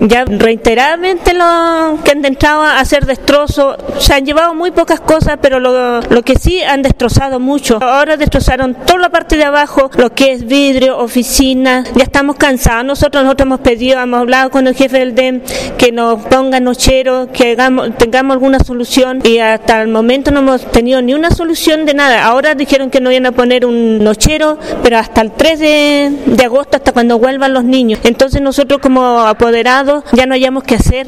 Ya reiteradamente lo que han entrado a hacer destrozos, se han llevado muy pocas cosas, pero lo, que sí han destrozado mucho. Ahora destrozaron toda la parte de abajo, lo que es vidrio, oficina, ya estamos cansados. Nosotros nosotros hemos pedido, hemos hablado con el jefe del DEM que nos ponga nochero, que hagamos, tengamos alguna solución y hasta el momento no hemos tenido ni una solución de nada. Ahora dijeron que no iban a poner un nochero, pero hasta el 3 de, de agosto, hasta cuando vuelvan los niños. Entonces nosotros como apoderados ya no hayamos que hacer.